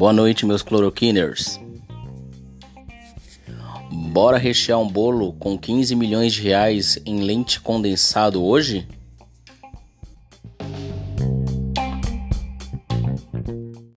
Boa noite, meus cloroquiners. Bora rechear um bolo com 15 milhões de reais em lente condensado hoje?